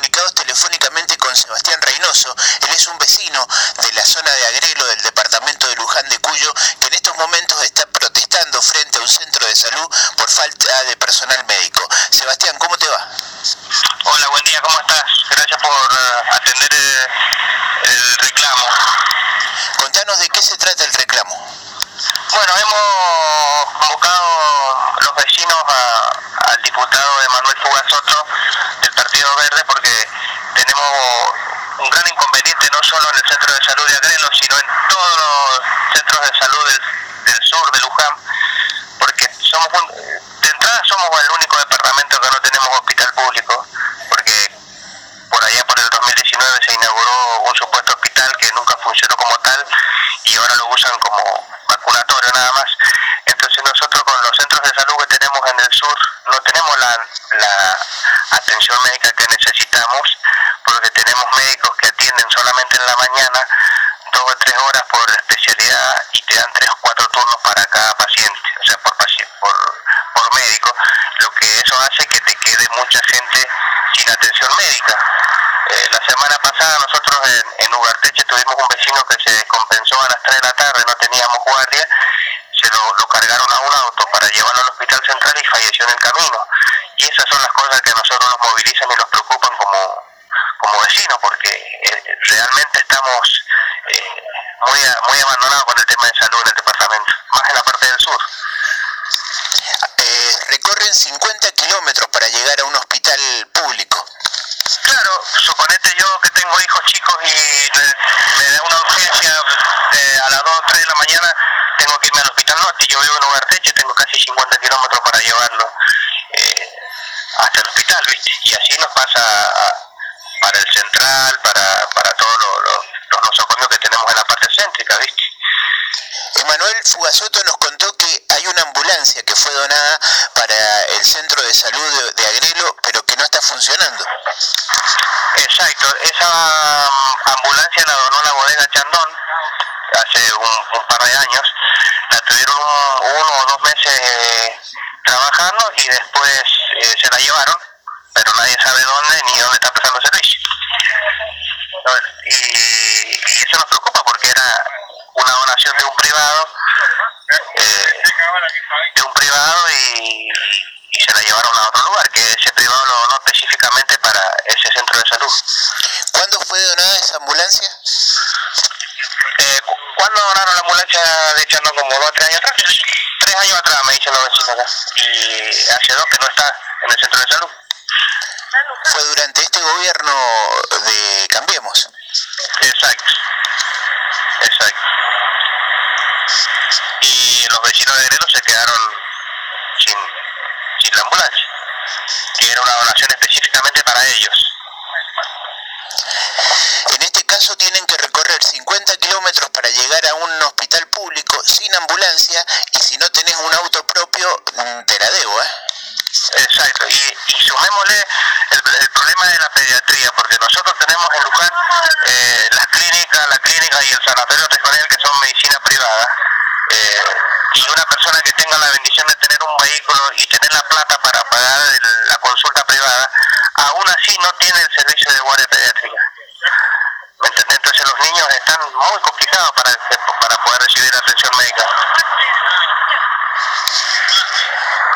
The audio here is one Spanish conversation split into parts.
comunicados telefónicamente con Sebastián Reynoso. Él es un vecino de la zona de Agrelo del departamento de Luján de Cuyo que en estos momentos está protestando frente a un centro de salud por falta de personal médico. Sebastián, ¿cómo te va? Hola, buen día, ¿cómo estás? Gracias por uh, atender el, el reclamo. Contanos de qué se trata el reclamo. Bueno, hemos convocado los vecinos a, al diputado Emanuel Fugasoto del Partido Verde porque tenemos un gran inconveniente no solo en el centro de salud de Agrelo, sino en todos los centros de salud del, del sur de Luján, porque somos un, de entrada somos el único departamento que no tenemos hospital público, porque por allá por el 2019 se inauguró un supuesto hospital que nunca funcionó como tal y ahora lo usan como vacunatorio nada más. Entonces nosotros con los centros de salud sur no tenemos la, la atención médica que necesitamos porque tenemos médicos que atienden solamente en la mañana dos o tres horas por especialidad y te dan tres o cuatro turnos para cada paciente, o sea, por, por, por médico, lo que eso hace que te quede mucha gente sin atención médica. Eh, la semana pasada nosotros en, en Ugarteche tuvimos un vecino que se compensó a las 3 de la tarde, no teníamos guardia, se lo, lo cargaron a un auto para hospital central y falleció en el camino. Y esas son las cosas que a nosotros nos movilizan y nos preocupan como, como vecinos, porque eh, realmente estamos eh, muy, muy abandonados con el tema de salud en el departamento, más en la parte del sur. Eh, recorren 50 kilómetros para llegar a un hospital público. Claro, suponete yo que tengo hijos chicos y me da una urgencia eh, a las 2 o 3 de la mañana, tengo que irme al hospital norte. Yo vivo en Ugarteche, tengo casi 50 kilómetros para llevarlo eh, hasta el hospital, ¿viste? Y así nos pasa para el central, para, para todos los, los, los nosocomios que tenemos en la parte céntrica, ¿viste? Emanuel Fugasoto nos contó que hay una ambulancia que fue donada para el centro de salud de, de Agrelo, pero que no está funcionando. Exacto, esa um, ambulancia la donó la bodega Chandón hace un, un par de años. La tuvieron un, uno o dos meses eh, trabajando y después eh, se la llevaron, pero nadie sabe dónde ni dónde está prestando servicio. Y, y eso nos preocupa porque era una donación de un privado, eh, de un privado y, y, se la llevaron a otro lugar, que ese privado lo donó específicamente para ese centro de salud. ¿Cuándo fue donada esa ambulancia? ¿Cuándo donaron la ambulancia de Chandón? ¿Como dos o tres años atrás? Tres años atrás, me dicen los vecinos acá. Y hace dos que no está en el centro de salud. Fue durante este gobierno de Cambiemos. Exacto. Exacto. Y los vecinos de Grelo se quedaron sin, sin la ambulancia, que era una donación específicamente para ellos. En este caso tienen que recorrer 50 kilómetros para llegar a un hospital público sin ambulancia y si no tenés un auto propio, mm, te la debo, ¿eh? Exacto, y, y sumémosle el, problema de la pediatría, porque nosotros tenemos en Luján eh, las clínicas, la clínica y el sanatorio regional que son medicina privada, eh, y una persona que tenga la bendición de tener un vehículo y tener la plata para pagar el, la consulta privada, aún así no tiene el servicio de guardia pediátrica. Entonces los niños están muy complicados para, para poder recibir atención médica.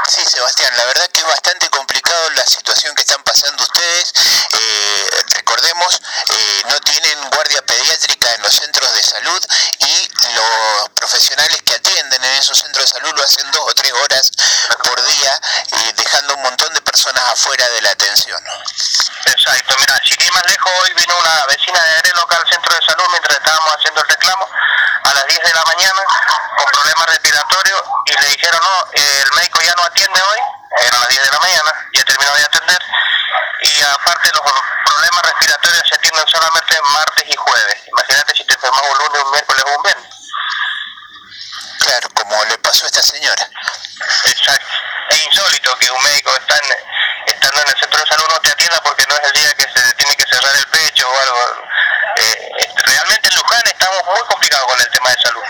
Sí, Sebastián, la verdad que es bastante complicado la situación que están pasando ustedes. Eh, recordemos, eh, no tienen guardia pediátrica en los centros de salud y los profesionales que atienden en esos centros de salud lo hacen dos o tres horas por día, eh, dejando un montón de personas afuera de la atención. Exacto, mira, sin ir más lejos, hoy vino una vecina de Arelo acá al centro de salud mientras estábamos haciendo el reclamo a las 10 de la mañana con problemas respiratorios y le dijeron, no, el médico ya no atiende hoy, eran las 10 de la mañana, ya terminó de atender y aparte los problemas respiratorios se atienden solamente martes y jueves. Imagínate si te enfermas un lunes, un miércoles o un viernes. Claro, como le pasó a esta señora. Exacto. Es insólito que un médico está en, estando en el centro de salud no te atienda porque no es el día que se tiene que cerrar el pecho o algo. Eh, realmente en Luján estamos muy complicados con el tema de salud.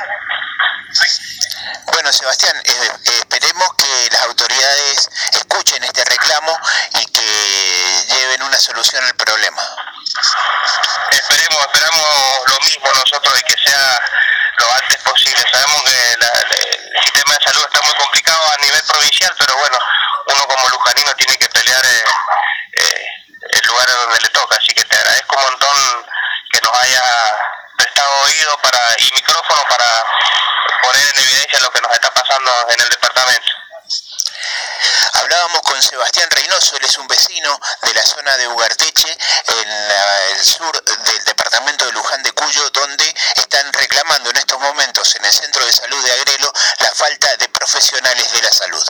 Bueno, Sebastián, eh, esperemos que las autoridades escuchen este reclamo y que lleven ven una solución al problema. Esperemos, esperamos lo mismo nosotros y que sea lo antes posible. Sabemos que el sistema de salud está muy complicado a nivel provincial, pero bueno, uno como lujanino tiene que pelear eh, eh, el lugar donde le toca. Así que te agradezco un montón que nos haya prestado oído para y micrófono para poner en evidencia lo que nos está pasando en el departamento. Hablábamos con Sebastián Reynoso, él es un vecino de la zona de Ugarteche, en el sur del departamento de Luján de Cuyo, donde están reclamando en estos momentos en el centro de salud de Agrelo la falta de profesionales de la salud.